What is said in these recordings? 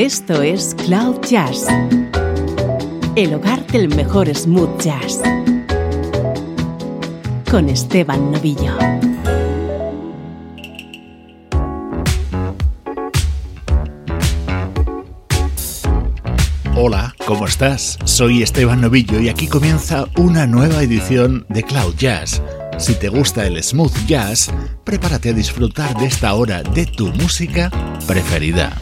Esto es Cloud Jazz, el hogar del mejor smooth jazz, con Esteban Novillo. Hola, ¿cómo estás? Soy Esteban Novillo y aquí comienza una nueva edición de Cloud Jazz. Si te gusta el smooth jazz, prepárate a disfrutar de esta hora de tu música preferida.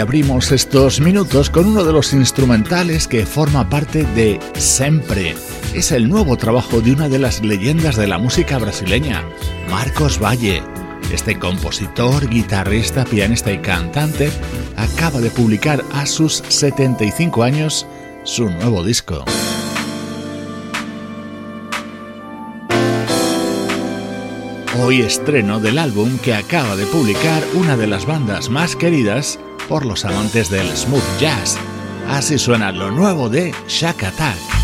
Abrimos estos minutos con uno de los instrumentales que forma parte de Sempre. Es el nuevo trabajo de una de las leyendas de la música brasileña, Marcos Valle. Este compositor, guitarrista, pianista y cantante acaba de publicar a sus 75 años su nuevo disco. Hoy estreno del álbum que acaba de publicar una de las bandas más queridas por los amantes del smooth jazz. Así suena lo nuevo de Shack Attack.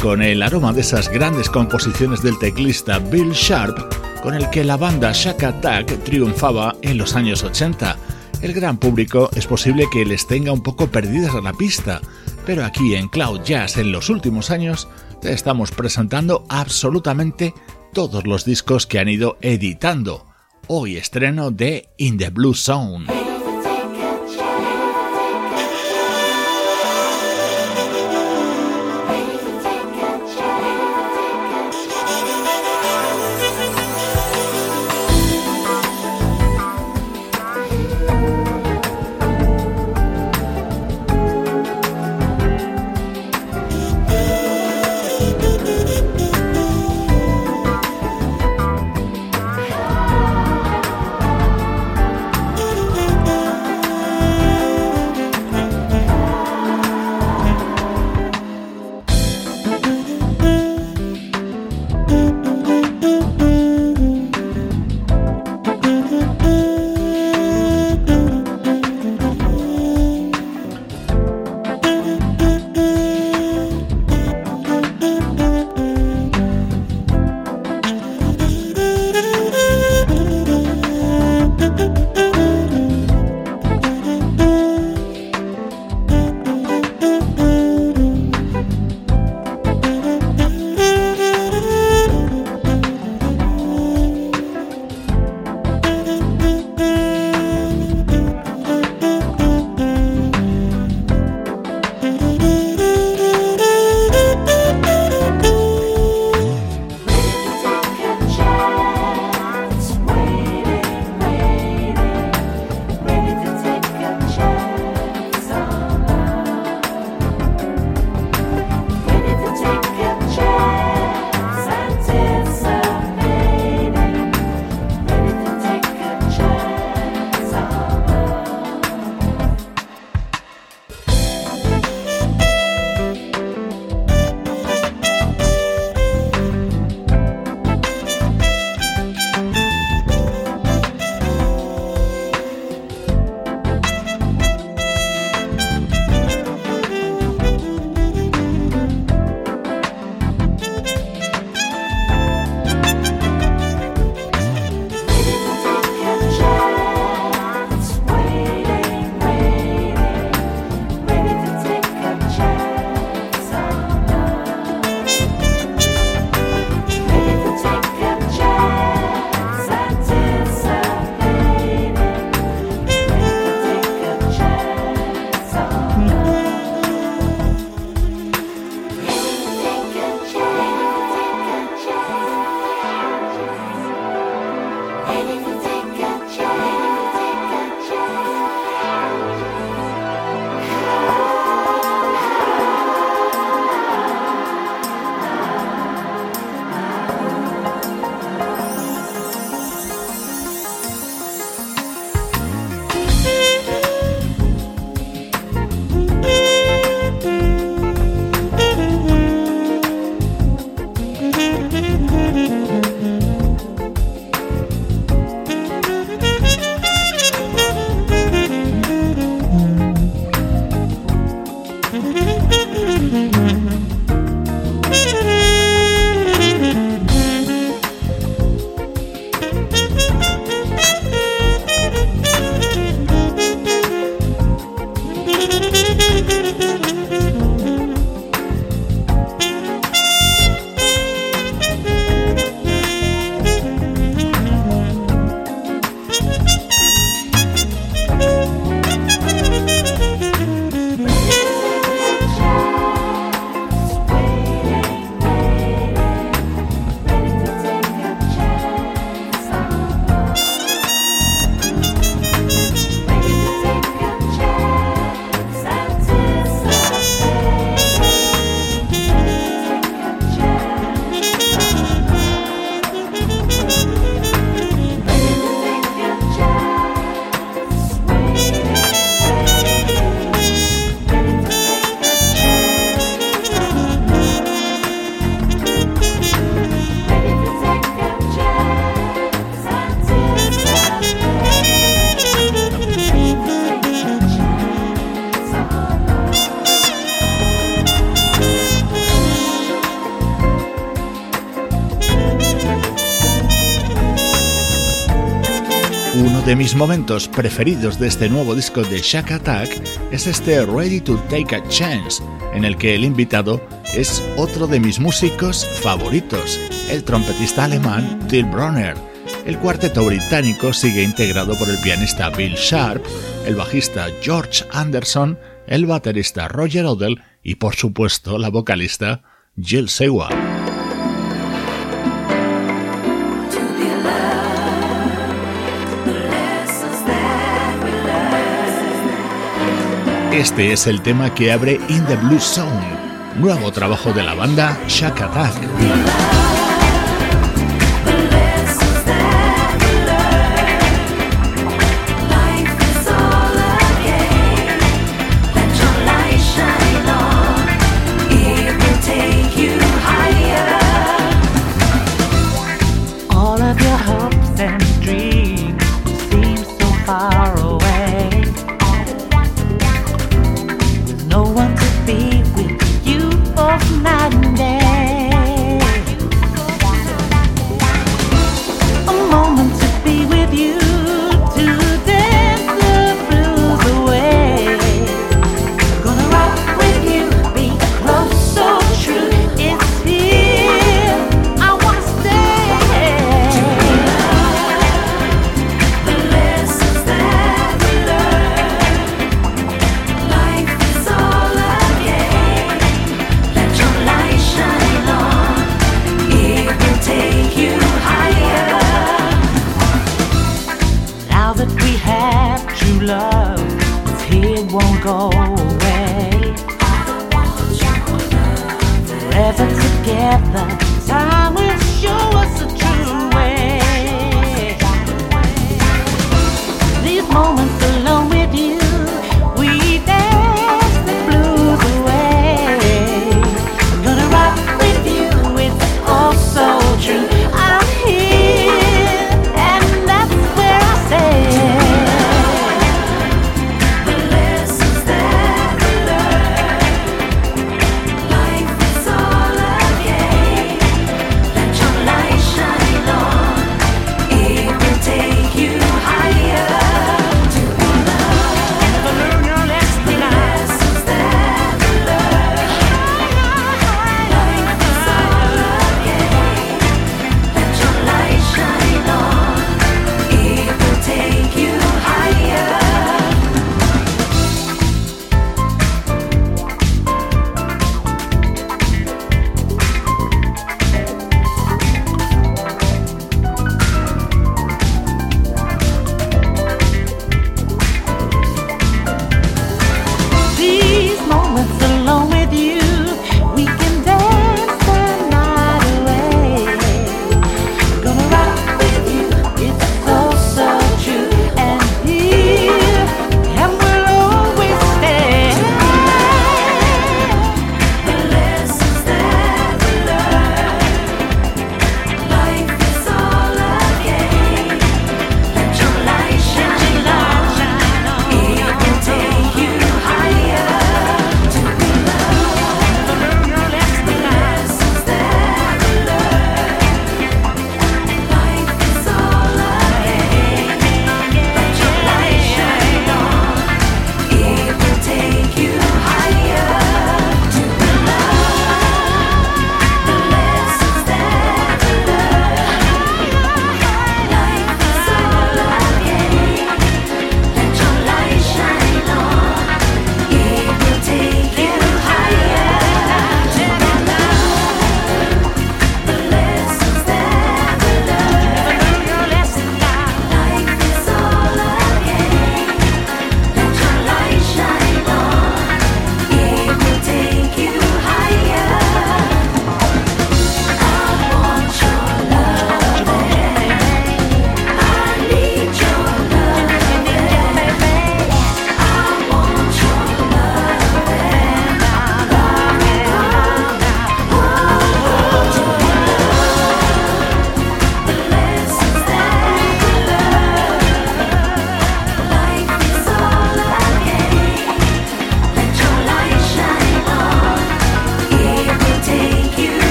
Con el aroma de esas grandes composiciones del teclista Bill Sharp con el que la banda Shack Attack triunfaba en los años 80. El gran público es posible que les tenga un poco perdidas a la pista, pero aquí en Cloud Jazz en los últimos años te estamos presentando absolutamente todos los discos que han ido editando. Hoy estreno de In the Blue Zone. Mis momentos preferidos de este nuevo disco de Shack Attack es este Ready to Take a Chance, en el que el invitado es otro de mis músicos favoritos, el trompetista alemán Till Bronner. El cuarteto británico sigue integrado por el pianista Bill Sharp, el bajista George Anderson, el baterista Roger Odell y por supuesto la vocalista Jill Seward. Este es el tema que abre In the Blue Zone, nuevo trabajo de la banda Shack Attack.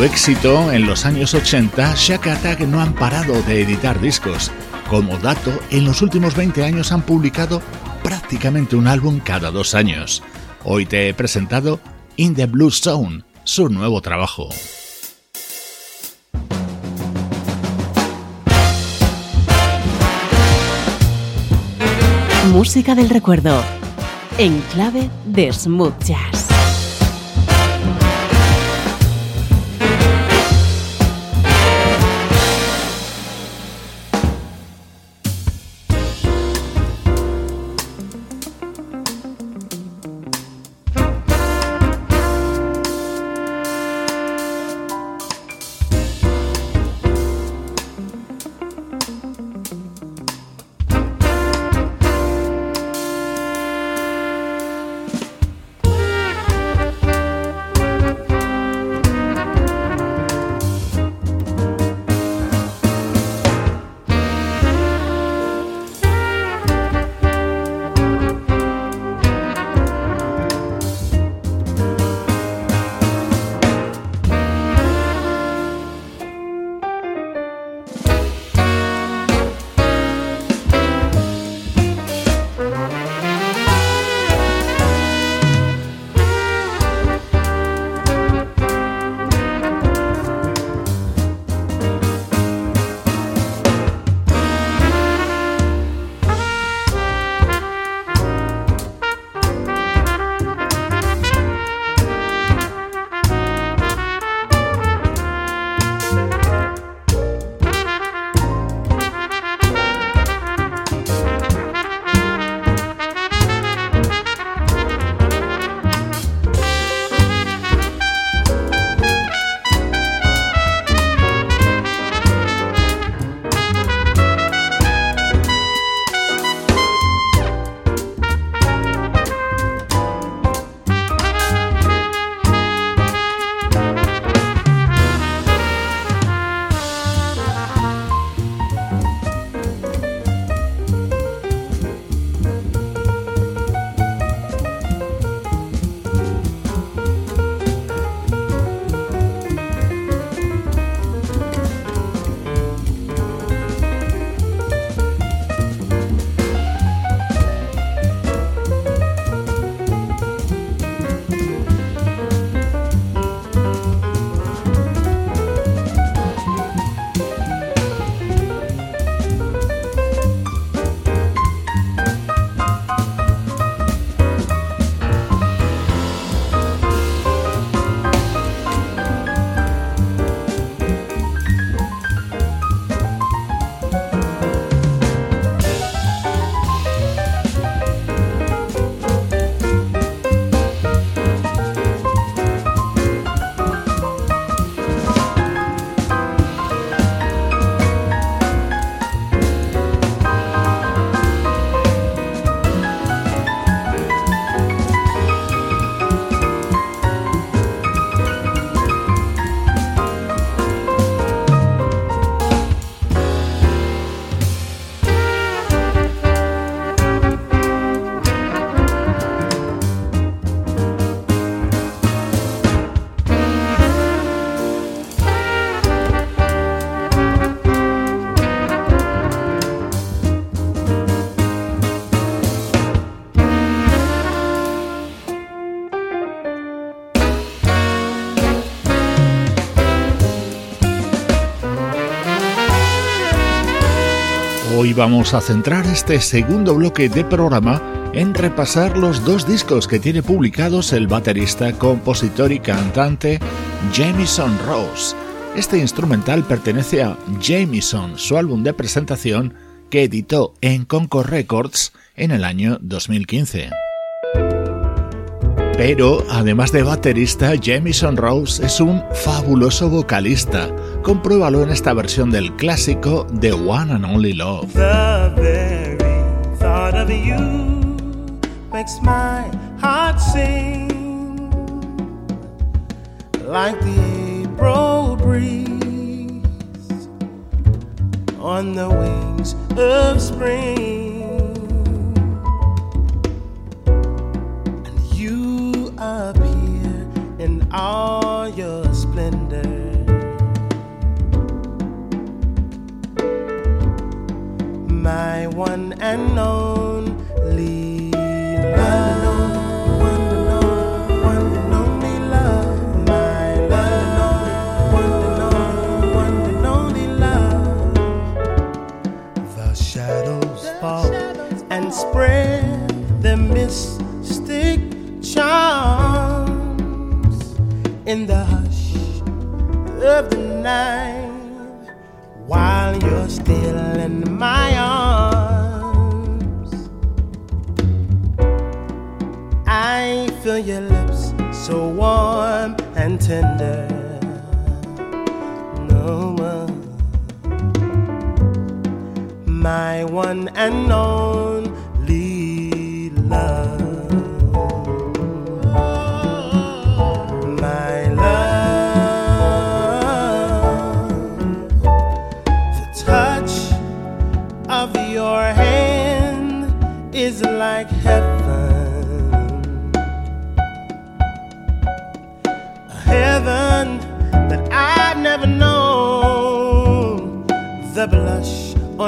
Su éxito en los años 80, Shack Attack no han parado de editar discos. Como dato, en los últimos 20 años han publicado prácticamente un álbum cada dos años. Hoy te he presentado In the Blue Zone, su nuevo trabajo. Música del recuerdo, en clave de smooth jazz. Hoy vamos a centrar este segundo bloque de programa en repasar los dos discos que tiene publicados el baterista, compositor y cantante Jamison Rose. Este instrumental pertenece a Jamison, su álbum de presentación que editó en Concord Records en el año 2015. Pero, además de baterista, Jamison Rose es un fabuloso vocalista. Compruébalo en esta versión del clásico The One and Only Love. The very thought of you makes my heart sing like the April breeze on the wings of spring. appear in all your splendor. And only love. One and only, one and only love, my love. One and only, one and only love. The shadows fall and spread their mystic charms in the hush of the night while you're still in my arms. I feel your lips so warm and tender. No one, my one and only love.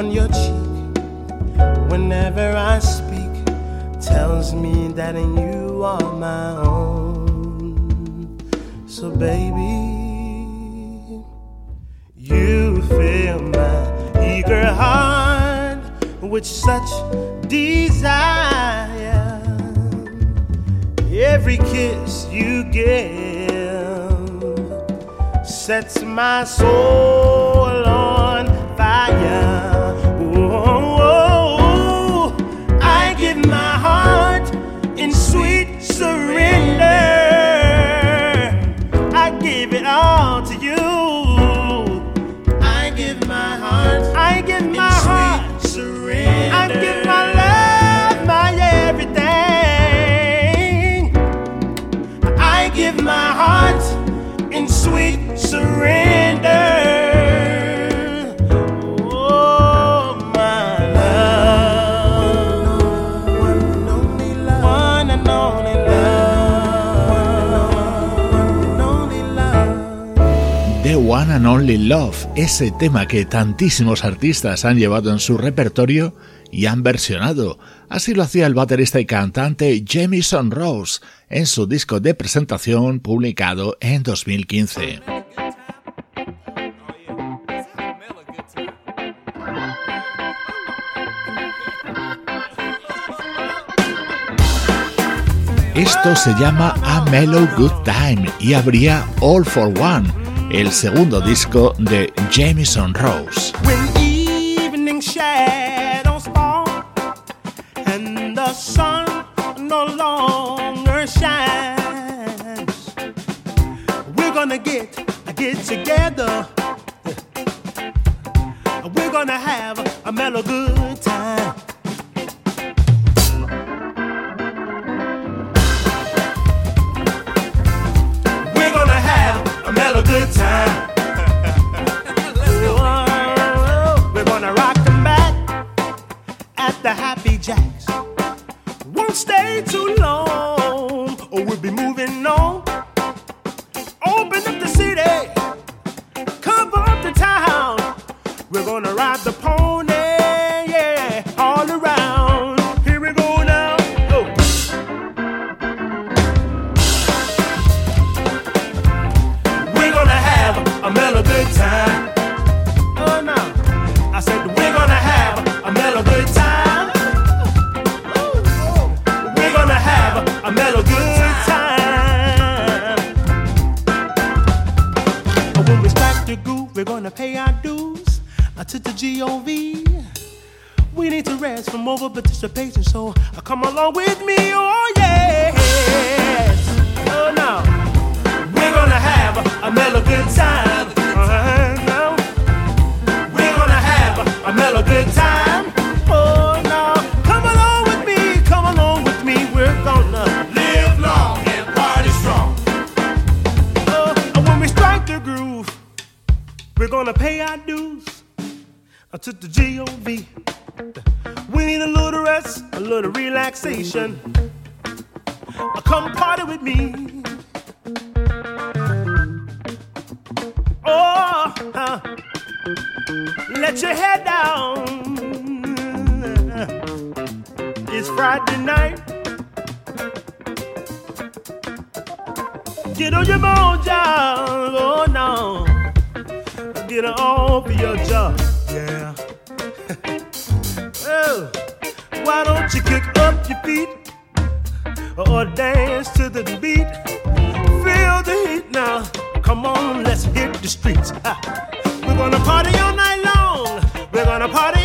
On your cheek whenever I speak tells me that you are my own. So, baby, you fill my eager heart with such desire. Every kiss you give sets my soul on fire. Only Love, ese tema que tantísimos artistas han llevado en su repertorio y han versionado. Así lo hacía el baterista y cantante Jamison Rose en su disco de presentación publicado en 2015. Esto se llama A Mellow Good Time y habría All for One, el segundo disco de Jamison Rose. When evening shadows fall and the sun no longer shines, we're gonna get get together. We're gonna have a mellow good G.O.V. We need to rest from over participation, so uh, come along with me, oh yes. Oh no. We're gonna have a mellow good time. Uh-huh, now. We're gonna have a mellow good time. Oh no. Come along with me, come along with me. We're gonna live long and party strong. Oh, when we strike the groove, we're gonna pay our dues uh, to the G.O.V. We need a little rest, a little relaxation. Come party with me. Oh, uh, let your head down. It's Friday night. Get on your mojo, oh no. Get on for your job. Why don't you kick up your feet or dance to the beat? Feel the heat now. Come on, let's hit the streets. We're gonna party all night long. We're gonna party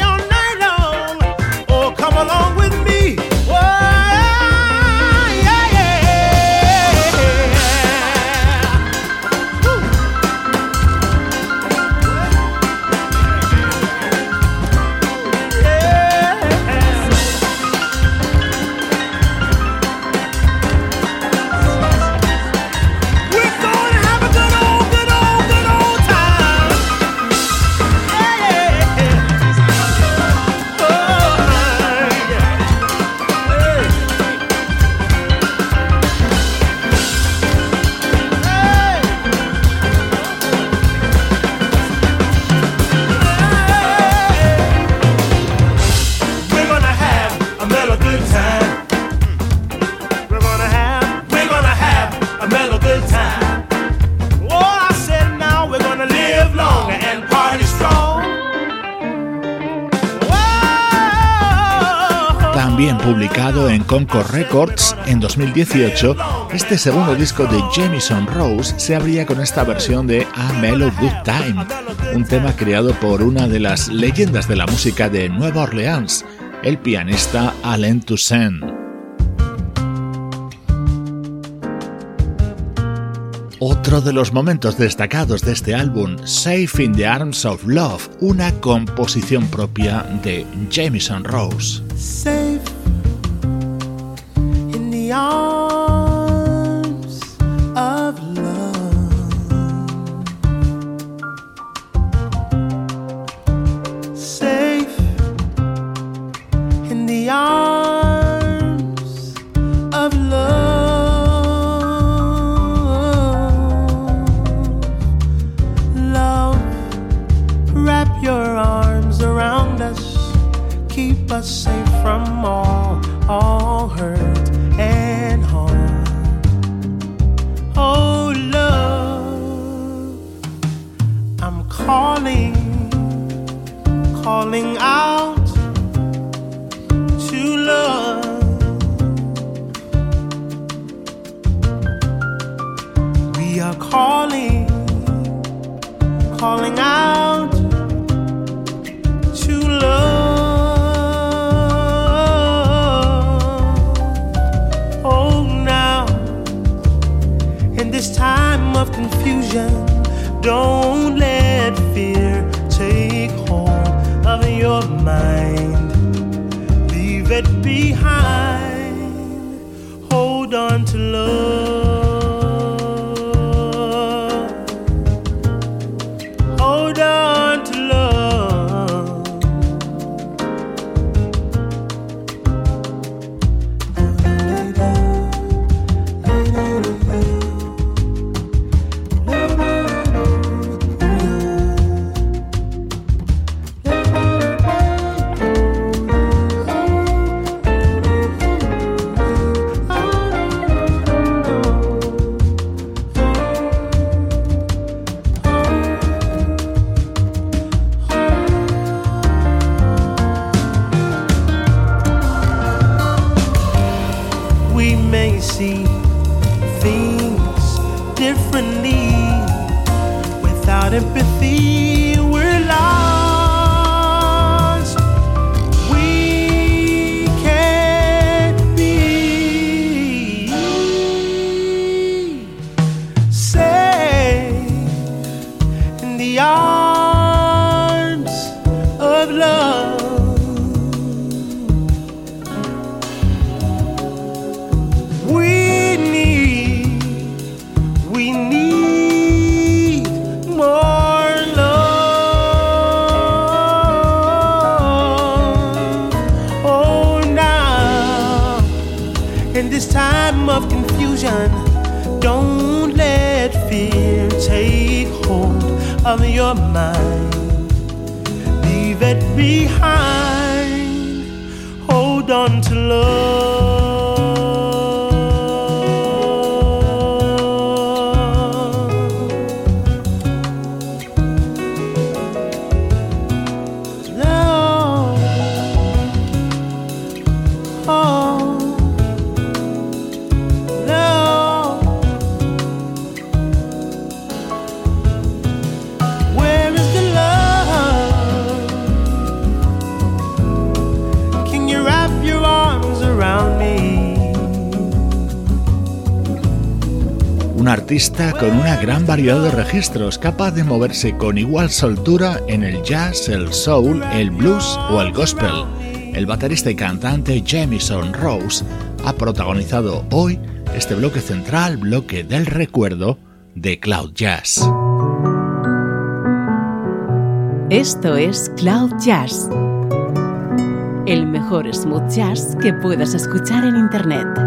Concord Records en 2018, este segundo disco de Jamison Rose se abría con esta versión de A Mellow Good Time, un tema creado por una de las leyendas de la música de Nueva Orleans, el pianista Alain Toussaint. Otro de los momentos destacados de este álbum, Safe in the Arms of Love, una composición propia de Jamison Rose. Don't from your mind. Leave it behind. Hold on to love. Artista con una gran variedad de registros, capaz de moverse con igual soltura en el jazz, el soul, el blues o el gospel. El baterista y cantante Jamison Rose ha protagonizado hoy este bloque central, bloque del recuerdo de Cloud Jazz. Esto es Cloud Jazz, el mejor smooth jazz que puedas escuchar en Internet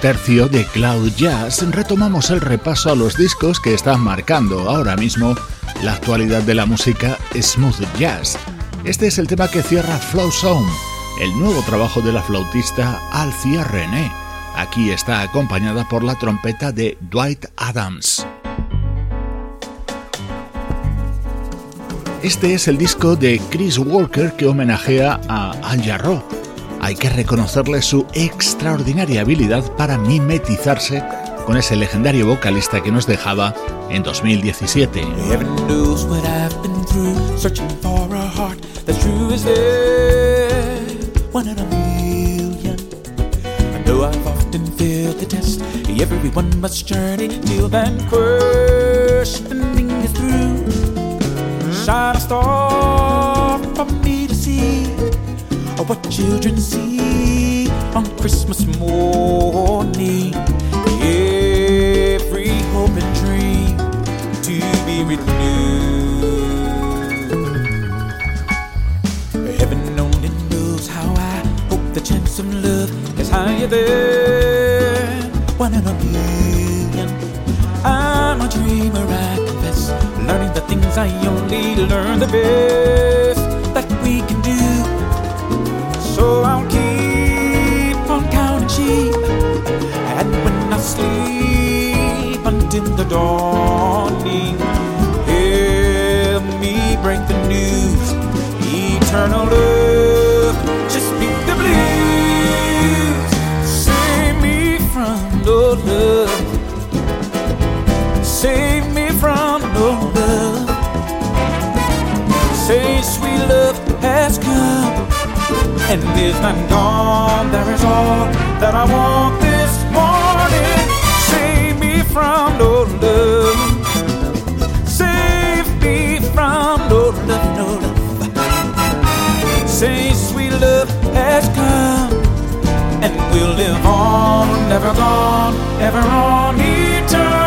Tercio de Cloud Jazz retomamos el repaso a los discos que están marcando ahora mismo la actualidad de la música smooth jazz. Este es el tema que cierra Flow Zone, el nuevo trabajo de la flautista Alcia René. Aquí está acompañada por la trompeta de Dwight Adams. Este es el disco de Chris Walker que homenajea a Al Jarreau hay que reconocerle su extraordinaria habilidad para mimetizarse con ese legendario vocalista que nos dejaba en 2017. What children see on Christmas morning. Every hope and dream to be renewed. Heaven only knows how I hope the chance of love is higher than one in a million. I'm a dreamer, I confess, learning the things I only learn the best break the news. Eternal love, just beat the blues. Save me from no love. Save me from no love. Say sweet love has come and is not gone. There is all that I want will live on, never gone, ever on eternally.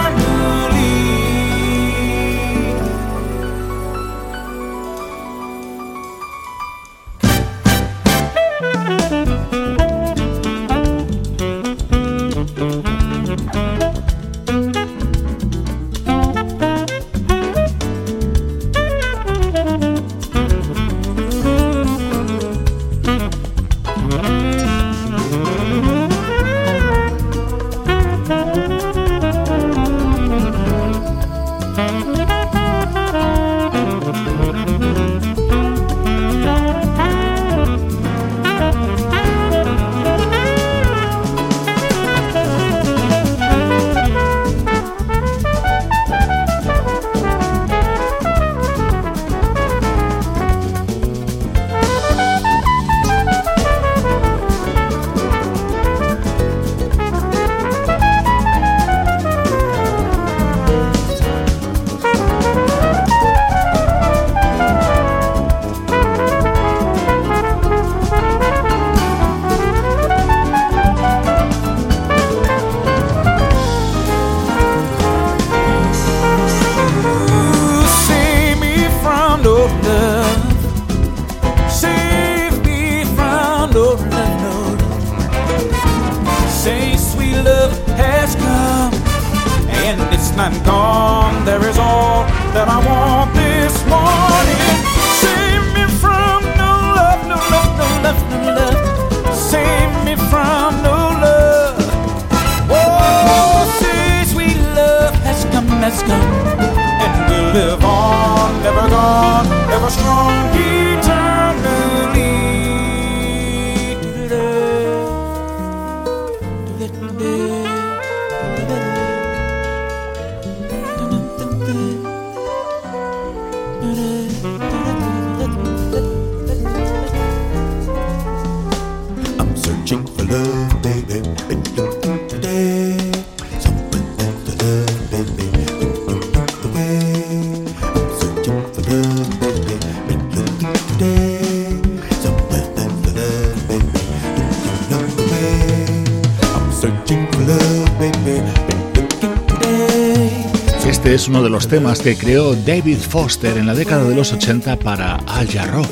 Es uno de los temas que creó David Foster en la década de los 80 para Al Jarreau.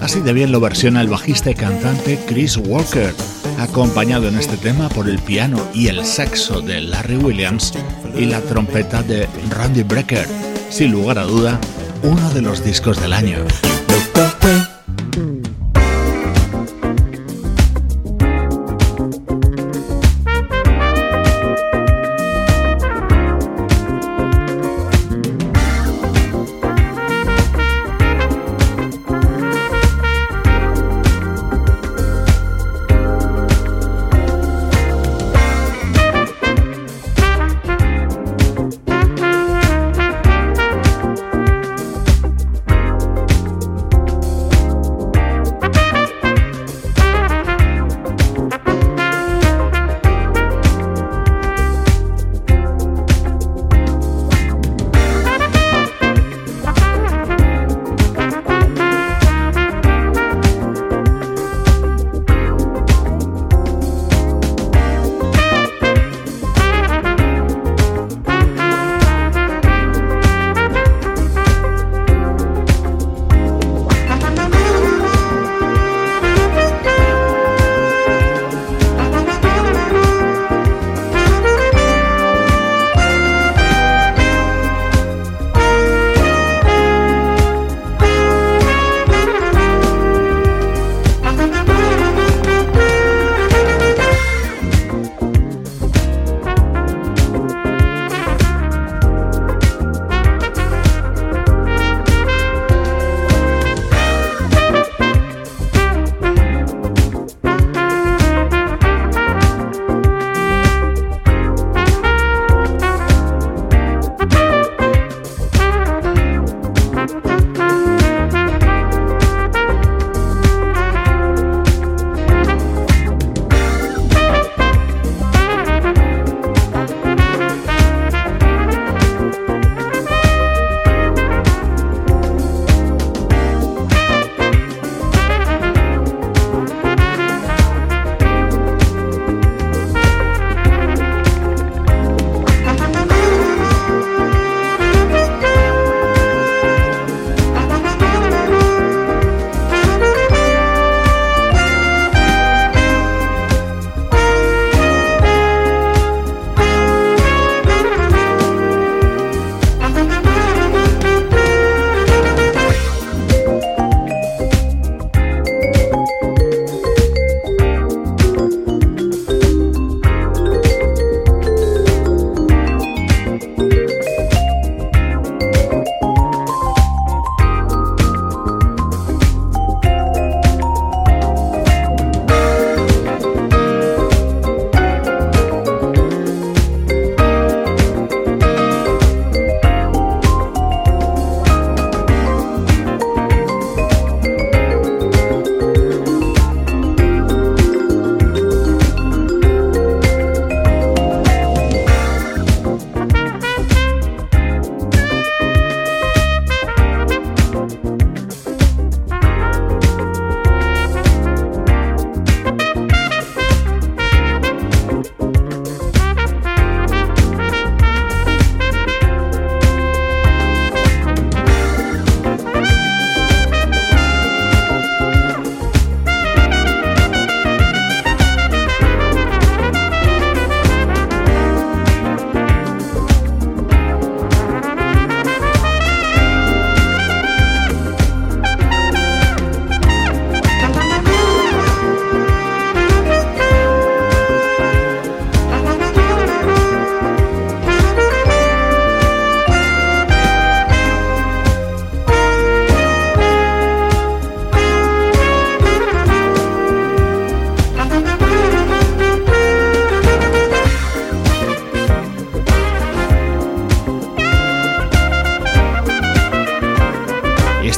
Así de bien lo versiona el bajista y cantante Chris Walker. acompañado en este tema por el piano y el saxo de Larry Williams y la trompeta de Randy Brecker, sin lugar a duda, uno de los discos del año.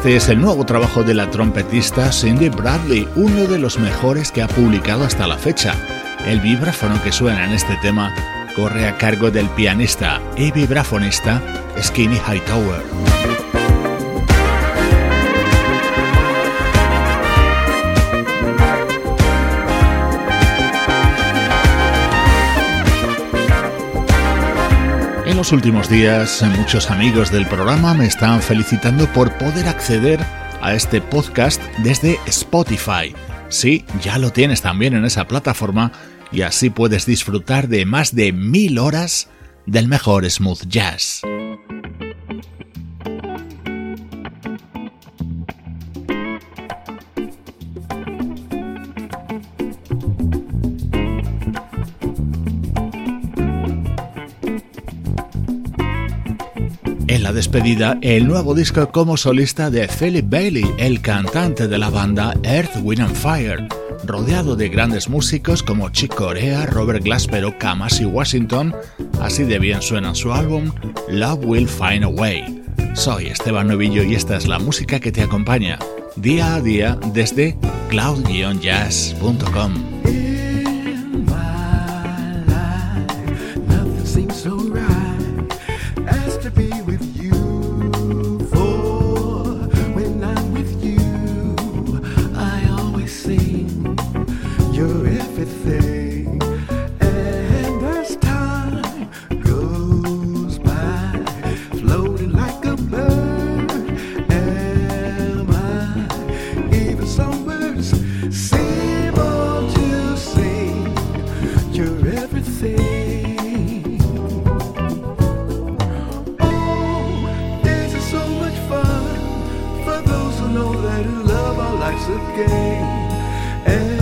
Este es el nuevo trabajo de la trompetista Cindy Bradley, uno de los mejores que ha publicado hasta la fecha. El vibráfono que suena en este tema corre a cargo del pianista y vibrafonista Skinny Hightower. Los últimos días, muchos amigos del programa me están felicitando por poder acceder a este podcast desde Spotify. Sí, ya lo tienes también en esa plataforma y así puedes disfrutar de más de mil horas del mejor smooth jazz. El nuevo disco como solista de Philip Bailey, el cantante de la banda Earth, Wind and Fire, rodeado de grandes músicos como Chick Corea, Robert Glasper o Kamasi Washington, así de bien suena su álbum Love Will Find a Way. Soy Esteban Novillo y esta es la música que te acompaña día a día desde cloud-jazz.com. life's a game. And